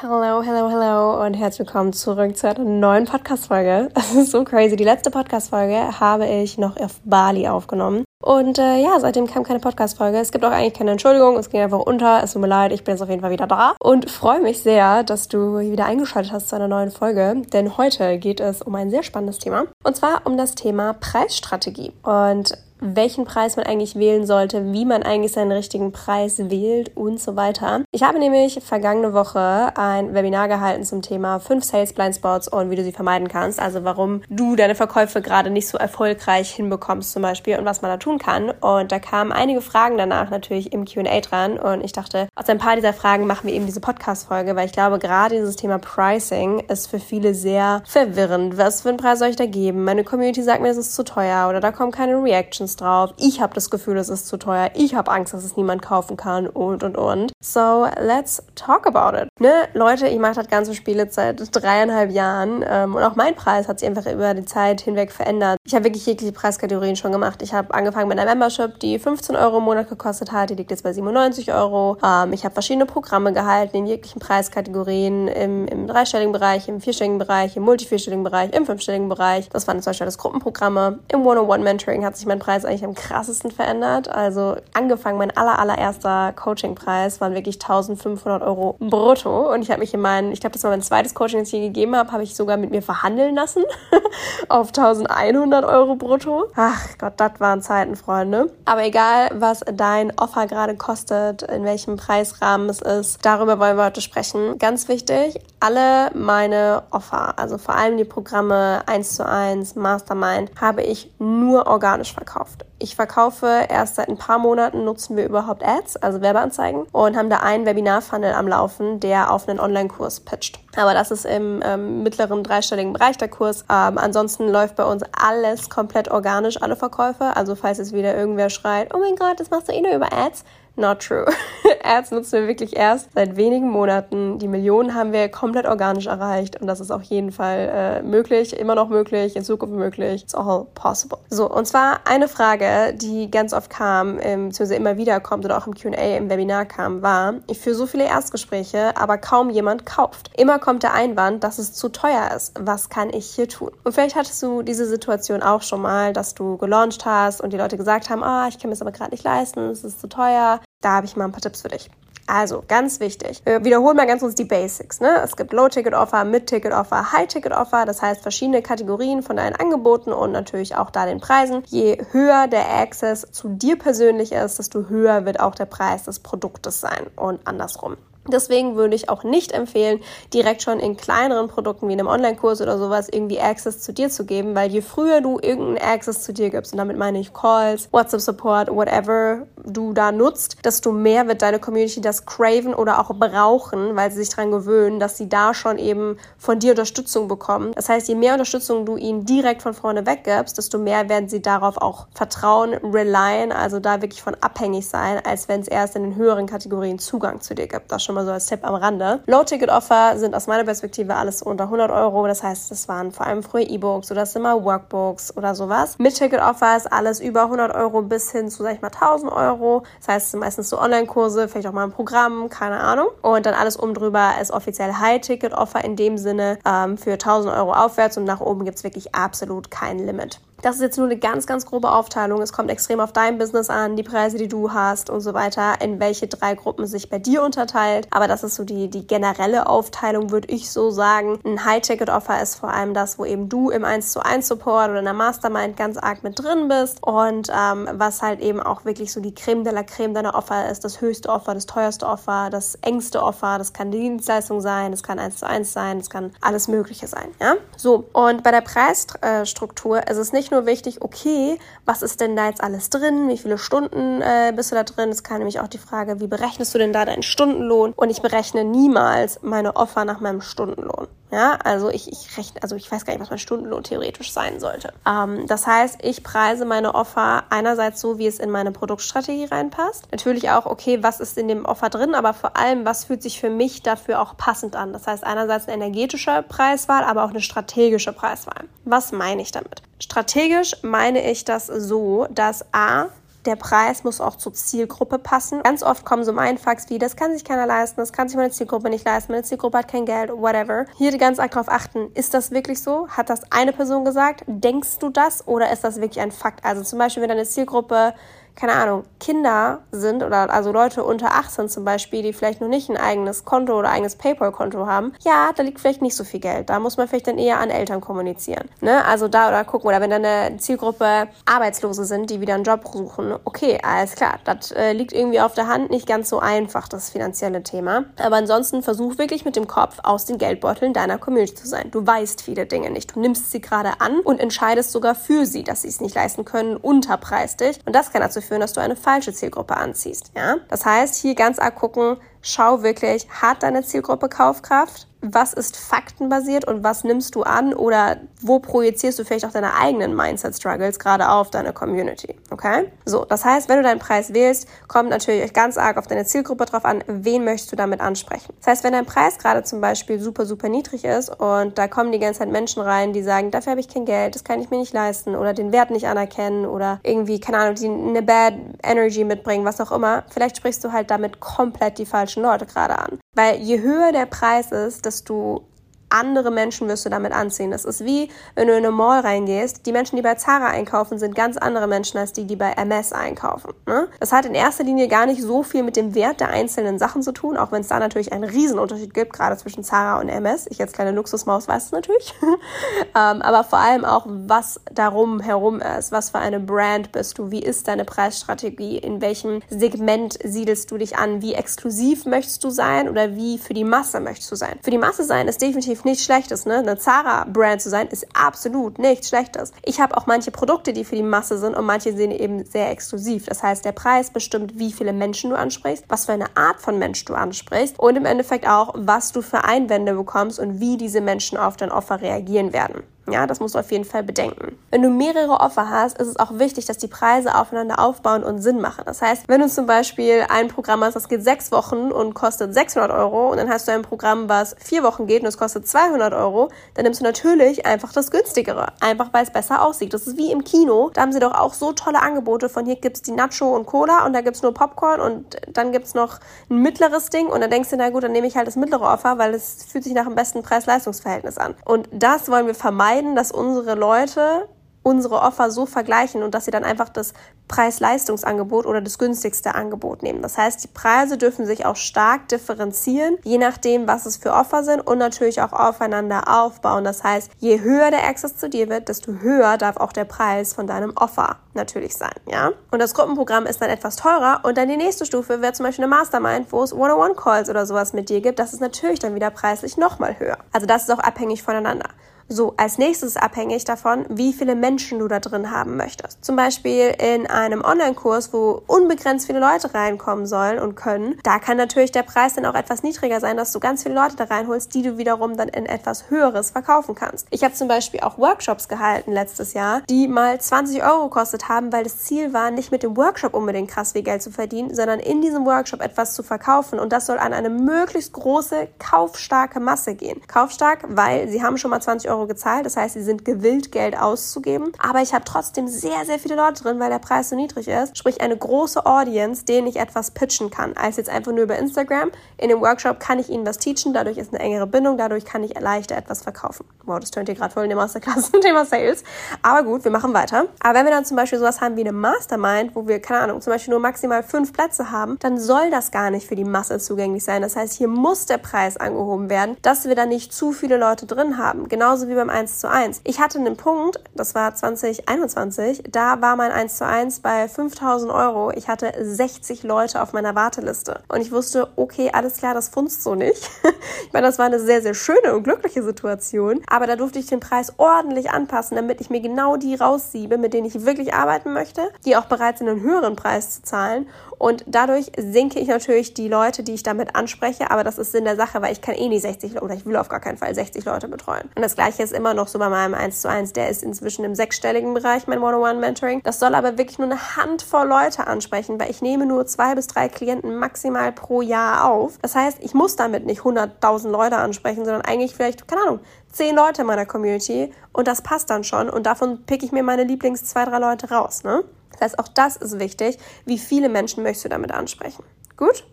Hello, hello, hello und herzlich willkommen zurück zu einer neuen Podcast-Folge. Das ist so crazy. Die letzte Podcast-Folge habe ich noch auf Bali aufgenommen. Und äh, ja, seitdem kam keine Podcast-Folge. Es gibt auch eigentlich keine Entschuldigung. Es ging einfach unter. Es tut mir leid, ich bin jetzt auf jeden Fall wieder da. Und freue mich sehr, dass du wieder eingeschaltet hast zu einer neuen Folge. Denn heute geht es um ein sehr spannendes Thema. Und zwar um das Thema Preisstrategie. Und welchen Preis man eigentlich wählen sollte, wie man eigentlich seinen richtigen Preis wählt und so weiter. Ich habe nämlich vergangene Woche ein Webinar gehalten zum Thema 5 Sales Blind Spots und wie du sie vermeiden kannst. Also warum du deine Verkäufe gerade nicht so erfolgreich hinbekommst zum Beispiel und was man da tun kann. Und da kamen einige Fragen danach natürlich im Q&A dran und ich dachte, aus ein paar dieser Fragen machen wir eben diese Podcast-Folge, weil ich glaube, gerade dieses Thema Pricing ist für viele sehr verwirrend. Was für einen Preis soll ich da geben? Meine Community sagt mir, es ist zu teuer oder da kommen keine Reactions drauf. Ich habe das Gefühl, es ist zu teuer. Ich habe Angst, dass es niemand kaufen kann und und und. So, let's talk about it. Ne, Leute, ich mache das ganze Spiel jetzt seit dreieinhalb Jahren ähm, und auch mein Preis hat sich einfach über die Zeit hinweg verändert. Ich habe wirklich jegliche Preiskategorien schon gemacht. Ich habe angefangen mit einer Membership, die 15 Euro im Monat gekostet hat. Die liegt jetzt bei 97 Euro. Ähm, ich habe verschiedene Programme gehalten in jeglichen Preiskategorien, im, im dreistelligen Bereich, im vierstelligen Bereich, im multivierstelligen Bereich, im fünfstelligen Bereich. Das waren zum Beispiel alles Gruppenprogramme. Im One-on-One-Mentoring hat sich mein Preis eigentlich am krassesten verändert. Also angefangen, mein aller, allererster Coachingpreis waren wirklich 1500 Euro brutto. Und ich habe mich in meinen, ich glaube, das war mein zweites Coaching, das ich je gegeben habe, habe ich sogar mit mir verhandeln lassen auf 1100 Euro brutto. Ach Gott, das waren Zeiten, Freunde. Aber egal, was dein Offer gerade kostet, in welchem Preisrahmen es ist, darüber wollen wir heute sprechen. Ganz wichtig, alle meine Offer, also vor allem die Programme 1 zu 1, Mastermind, habe ich nur organisch verkauft. Ich verkaufe erst seit ein paar Monaten, nutzen wir überhaupt Ads, also Werbeanzeigen, und haben da einen Webinar-Funnel am Laufen, der auf einen Online-Kurs pitcht. Aber das ist im ähm, mittleren dreistelligen Bereich der Kurs. Ähm, ansonsten läuft bei uns alles komplett organisch, alle Verkäufe. Also falls jetzt wieder irgendwer schreit, oh mein Gott, das machst du eh nur über Ads, Not true. Ads nutzen wir wirklich erst seit wenigen Monaten. Die Millionen haben wir komplett organisch erreicht und das ist auf jeden Fall äh, möglich, immer noch möglich, in Zukunft möglich. It's all possible. So, und zwar eine Frage, die ganz oft kam, ähm, beziehungsweise immer wieder kommt oder auch im Q&A im Webinar kam, war, ich führe so viele Erstgespräche, aber kaum jemand kauft. Immer kommt der Einwand, dass es zu teuer ist. Was kann ich hier tun? Und vielleicht hattest du diese Situation auch schon mal, dass du gelauncht hast und die Leute gesagt haben, ah, ich kann mir das aber gerade nicht leisten, es ist zu teuer da habe ich mal ein paar Tipps für dich. Also, ganz wichtig. Wir wiederholen mal ganz kurz die Basics. Ne? Es gibt Low-Ticket-Offer, Mid-Ticket-Offer, High-Ticket-Offer. Das heißt, verschiedene Kategorien von deinen Angeboten und natürlich auch da den Preisen. Je höher der Access zu dir persönlich ist, desto höher wird auch der Preis des Produktes sein und andersrum. Deswegen würde ich auch nicht empfehlen, direkt schon in kleineren Produkten wie einem Online-Kurs oder sowas irgendwie Access zu dir zu geben, weil je früher du irgendeinen Access zu dir gibst, und damit meine ich Calls, WhatsApp-Support, whatever du da nutzt, desto mehr wird deine Community das craven oder auch brauchen, weil sie sich daran gewöhnen, dass sie da schon eben von dir Unterstützung bekommen. Das heißt, je mehr Unterstützung du ihnen direkt von vorne weggibst, desto mehr werden sie darauf auch vertrauen, relyen, also da wirklich von abhängig sein, als wenn es erst in den höheren Kategorien Zugang zu dir gibt. Das schon mal so als Tipp am Rande. Low-Ticket-Offer sind aus meiner Perspektive alles unter 100 Euro. Das heißt, das waren vor allem früher E-Books oder das immer Workbooks oder sowas. Mid-Ticket-Offer ist alles über 100 Euro bis hin zu, sag ich mal, 1000 Euro. Das heißt, es sind meistens so Online-Kurse, vielleicht auch mal ein Programm, keine Ahnung. Und dann alles um drüber ist offiziell High-Ticket-Offer in dem Sinne ähm, für 1000 Euro aufwärts und nach oben gibt es wirklich absolut kein Limit. Das ist jetzt nur eine ganz, ganz grobe Aufteilung. Es kommt extrem auf dein Business an, die Preise, die du hast und so weiter, in welche drei Gruppen sich bei dir unterteilt. Aber das ist so die, die generelle Aufteilung, würde ich so sagen. Ein High-Ticket-Offer ist vor allem das, wo eben du im 1 zu 1 Support oder in der Mastermind ganz arg mit drin bist und ähm, was halt eben auch wirklich so die Creme de la Creme deiner Offer ist, das höchste Offer, das teuerste Offer, das engste Offer, das kann die Dienstleistung sein, das kann 1 zu 1 sein, das kann alles Mögliche sein, ja? So, und bei der Preisstruktur ist es nicht nur wichtig, okay, was ist denn da jetzt alles drin? Wie viele Stunden äh, bist du da drin? Es kann nämlich auch die Frage, wie berechnest du denn da deinen Stundenlohn? Und ich berechne niemals meine Offer nach meinem Stundenlohn. Ja, also ich, ich rechne, also ich weiß gar nicht, was mein Stundenlohn theoretisch sein sollte. Ähm, das heißt, ich preise meine Offer einerseits so, wie es in meine Produktstrategie reinpasst. Natürlich auch, okay, was ist in dem Offer drin, aber vor allem, was fühlt sich für mich dafür auch passend an. Das heißt, einerseits eine energetische Preiswahl, aber auch eine strategische Preiswahl. Was meine ich damit? Strategisch meine ich das so, dass A, der Preis muss auch zur Zielgruppe passen. Ganz oft kommen so Mindfucks wie, das kann sich keiner leisten, das kann sich meine Zielgruppe nicht leisten, meine Zielgruppe hat kein Geld, whatever. Hier ganz arg darauf achten, ist das wirklich so? Hat das eine Person gesagt? Denkst du das? Oder ist das wirklich ein Fakt? Also zum Beispiel, wenn deine Zielgruppe keine Ahnung, Kinder sind oder also Leute unter 18 zum Beispiel, die vielleicht noch nicht ein eigenes Konto oder eigenes PayPal-Konto haben, ja, da liegt vielleicht nicht so viel Geld. Da muss man vielleicht dann eher an Eltern kommunizieren. Ne? Also da oder gucken. Oder wenn dann eine Zielgruppe Arbeitslose sind, die wieder einen Job suchen, okay, alles klar. Das äh, liegt irgendwie auf der Hand, nicht ganz so einfach, das finanzielle Thema. Aber ansonsten versuch wirklich mit dem Kopf aus den Geldbeuteln deiner Community zu sein. Du weißt viele Dinge nicht. Du nimmst sie gerade an und entscheidest sogar für sie, dass sie es nicht leisten können, unterpreist dich. Und das kann dazu führen, dass du eine falsche Zielgruppe anziehst. Ja? Das heißt, hier ganz arg gucken, schau wirklich, hat deine Zielgruppe Kaufkraft? was ist faktenbasiert und was nimmst du an oder wo projizierst du vielleicht auch deine eigenen Mindset-Struggles gerade auf deine Community. Okay? So, das heißt, wenn du deinen Preis wählst, kommt natürlich ganz arg auf deine Zielgruppe drauf an, wen möchtest du damit ansprechen. Das heißt, wenn dein Preis gerade zum Beispiel super, super niedrig ist und da kommen die ganze Zeit Menschen rein, die sagen, dafür habe ich kein Geld, das kann ich mir nicht leisten oder den Wert nicht anerkennen oder irgendwie, keine Ahnung, die eine Bad Energy mitbringen, was auch immer, vielleicht sprichst du halt damit komplett die falschen Leute gerade an. Weil je höher der Preis ist, desto andere Menschen wirst du damit anziehen. Das ist wie, wenn du in eine Mall reingehst. Die Menschen, die bei Zara einkaufen, sind ganz andere Menschen als die, die bei MS einkaufen. Ne? Das hat in erster Linie gar nicht so viel mit dem Wert der einzelnen Sachen zu tun, auch wenn es da natürlich einen Riesenunterschied gibt, gerade zwischen Zara und MS. Ich als kleine Luxusmaus weiß es natürlich. ähm, aber vor allem auch, was darum herum ist. Was für eine Brand bist du? Wie ist deine Preisstrategie? In welchem Segment siedelst du dich an? Wie exklusiv möchtest du sein oder wie für die Masse möchtest du sein? Für die Masse sein ist definitiv nichts Schlechtes, ne? Eine Zara-Brand zu sein, ist absolut nichts Schlechtes. Ich habe auch manche Produkte, die für die Masse sind und manche sind eben sehr exklusiv. Das heißt, der Preis bestimmt, wie viele Menschen du ansprichst, was für eine Art von Mensch du ansprichst und im Endeffekt auch, was du für Einwände bekommst und wie diese Menschen auf dein Offer reagieren werden. Ja, das musst du auf jeden Fall bedenken. Wenn du mehrere Offer hast, ist es auch wichtig, dass die Preise aufeinander aufbauen und Sinn machen. Das heißt, wenn du zum Beispiel ein Programm hast, das geht sechs Wochen und kostet 600 Euro und dann hast du ein Programm, was vier Wochen geht und es kostet 200 Euro, dann nimmst du natürlich einfach das günstigere. Einfach, weil es besser aussieht. Das ist wie im Kino. Da haben sie doch auch so tolle Angebote. Von hier gibt's die Nacho und Cola und da gibt's nur Popcorn und dann gibt's noch ein mittleres Ding und dann denkst du, na gut, dann nehme ich halt das mittlere Offer, weil es fühlt sich nach dem besten Preis-Leistungs-Verhältnis an. Und das wollen wir vermeiden vermeiden, dass unsere Leute unsere Offer so vergleichen und dass sie dann einfach das Preis-Leistungsangebot oder das günstigste Angebot nehmen. Das heißt, die Preise dürfen sich auch stark differenzieren, je nachdem, was es für Offer sind und natürlich auch aufeinander aufbauen. Das heißt, je höher der Access zu dir wird, desto höher darf auch der Preis von deinem Offer natürlich sein, ja? Und das Gruppenprogramm ist dann etwas teurer und dann die nächste Stufe wäre zum Beispiel eine Mastermind, wo es One-on-One-Calls oder sowas mit dir gibt. Das ist natürlich dann wieder preislich nochmal höher. Also das ist auch abhängig voneinander. So, als nächstes abhängig davon, wie viele Menschen du da drin haben möchtest. Zum Beispiel in einem Online-Kurs, wo unbegrenzt viele Leute reinkommen sollen und können, da kann natürlich der Preis dann auch etwas niedriger sein, dass du ganz viele Leute da reinholst, die du wiederum dann in etwas höheres verkaufen kannst. Ich habe zum Beispiel auch Workshops gehalten letztes Jahr, die mal 20 Euro gekostet haben, weil das Ziel war, nicht mit dem Workshop unbedingt krass viel Geld zu verdienen, sondern in diesem Workshop etwas zu verkaufen und das soll an eine möglichst große, kaufstarke Masse gehen. Kaufstark, weil sie haben schon mal 20 Euro Euro gezahlt. Das heißt, sie sind gewillt, Geld auszugeben. Aber ich habe trotzdem sehr, sehr viele Leute drin, weil der Preis so niedrig ist. Sprich, eine große Audience, denen ich etwas pitchen kann, als jetzt einfach nur über Instagram. In dem Workshop kann ich ihnen was teachen. Dadurch ist eine engere Bindung. Dadurch kann ich leichter etwas verkaufen. Wow, das tönt hier gerade voll in der Masterclass zum Thema Sales. Aber gut, wir machen weiter. Aber wenn wir dann zum Beispiel sowas haben wie eine Mastermind, wo wir, keine Ahnung, zum Beispiel nur maximal fünf Plätze haben, dann soll das gar nicht für die Masse zugänglich sein. Das heißt, hier muss der Preis angehoben werden, dass wir da nicht zu viele Leute drin haben. Genauso genauso wie beim 1 zu 1. Ich hatte einen Punkt, das war 2021, da war mein 1 zu 1 bei 5000 Euro. Ich hatte 60 Leute auf meiner Warteliste. Und ich wusste, okay, alles klar, das funzt so nicht. ich meine, das war eine sehr, sehr schöne und glückliche Situation. Aber da durfte ich den Preis ordentlich anpassen, damit ich mir genau die raussiebe, mit denen ich wirklich arbeiten möchte, die auch bereit sind, einen höheren Preis zu zahlen. Und dadurch sinke ich natürlich die Leute, die ich damit anspreche, aber das ist Sinn der Sache, weil ich kann eh nie 60 oder ich will auf gar keinen Fall 60 Leute betreuen. Und das gleiche ist immer noch so bei meinem 1 zu 1. Der ist inzwischen im sechsstelligen Bereich, mein One-on-One-Mentoring. Das soll aber wirklich nur eine Handvoll Leute ansprechen, weil ich nehme nur zwei bis drei Klienten maximal pro Jahr auf. Das heißt, ich muss damit nicht 100.000 Leute ansprechen, sondern eigentlich vielleicht, keine Ahnung, zehn Leute in meiner Community und das passt dann schon und davon pick ich mir meine Lieblings zwei, drei Leute raus, ne? Das heißt, auch das ist wichtig. Wie viele Menschen möchtest du damit ansprechen? Gut?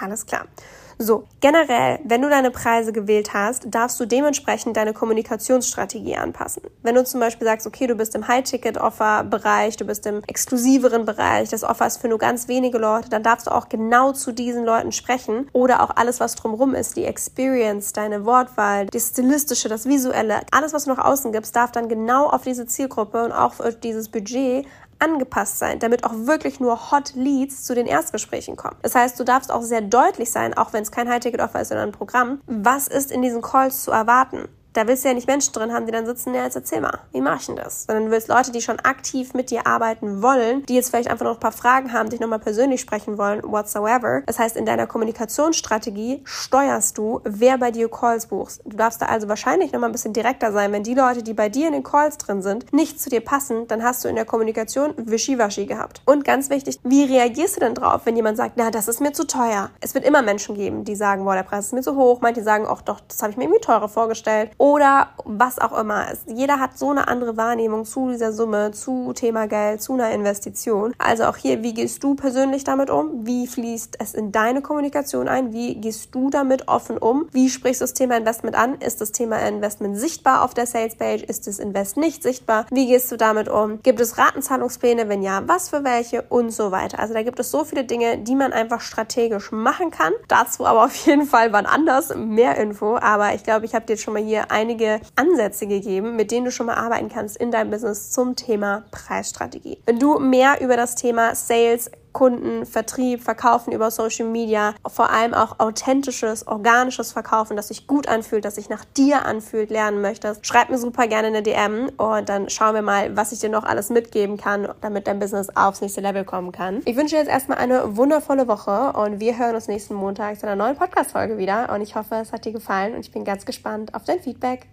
Alles klar. So, generell, wenn du deine Preise gewählt hast, darfst du dementsprechend deine Kommunikationsstrategie anpassen. Wenn du zum Beispiel sagst, okay, du bist im High-Ticket-Offer-Bereich, du bist im exklusiveren Bereich, das Offer ist für nur ganz wenige Leute, dann darfst du auch genau zu diesen Leuten sprechen oder auch alles, was drumherum ist, die Experience, deine Wortwahl, das Stilistische, das Visuelle, alles, was du nach außen gibst, darf dann genau auf diese Zielgruppe und auch auf dieses Budget angepasst sein, damit auch wirklich nur Hot Leads zu den Erstgesprächen kommen. Das heißt, du darfst auch sehr deutlich sein, auch wenn es kein High-Ticket-Offer ist, sondern ein Programm, was ist in diesen Calls zu erwarten da willst du ja nicht Menschen drin haben, die dann sitzen, ja, jetzt erzähl mal, wie mache ich denn das? Sondern du willst Leute, die schon aktiv mit dir arbeiten wollen, die jetzt vielleicht einfach noch ein paar Fragen haben, dich nochmal persönlich sprechen wollen, whatsoever. Das heißt, in deiner Kommunikationsstrategie steuerst du, wer bei dir Calls buchst. Du darfst da also wahrscheinlich nochmal ein bisschen direkter sein. Wenn die Leute, die bei dir in den Calls drin sind, nicht zu dir passen, dann hast du in der Kommunikation Wischiwaschi gehabt. Und ganz wichtig, wie reagierst du denn drauf, wenn jemand sagt, na, das ist mir zu teuer? Es wird immer Menschen geben, die sagen, boah, der Preis ist mir zu hoch. Manche sagen auch, doch, das habe ich mir irgendwie teurer vorgestellt oder was auch immer. Jeder hat so eine andere Wahrnehmung zu dieser Summe, zu Thema Geld, zu einer Investition. Also auch hier, wie gehst du persönlich damit um? Wie fließt es in deine Kommunikation ein? Wie gehst du damit offen um? Wie sprichst du das Thema Investment an? Ist das Thema Investment sichtbar auf der Salespage? Ist das Invest nicht sichtbar? Wie gehst du damit um? Gibt es Ratenzahlungspläne? Wenn ja, was für welche? Und so weiter. Also da gibt es so viele Dinge, die man einfach strategisch machen kann. Dazu aber auf jeden Fall wann anders mehr Info. Aber ich glaube, ich habe dir schon mal hier einige Ansätze gegeben, mit denen du schon mal arbeiten kannst in deinem Business zum Thema Preisstrategie. Wenn du mehr über das Thema Sales Kunden, Vertrieb, Verkaufen über Social Media, vor allem auch authentisches, organisches Verkaufen, das sich gut anfühlt, das sich nach dir anfühlt, lernen möchtest, schreib mir super gerne eine DM und dann schauen wir mal, was ich dir noch alles mitgeben kann, damit dein Business aufs nächste Level kommen kann. Ich wünsche dir jetzt erstmal eine wundervolle Woche und wir hören uns nächsten Montag zu einer neuen Podcast-Folge wieder und ich hoffe, es hat dir gefallen und ich bin ganz gespannt auf dein Feedback.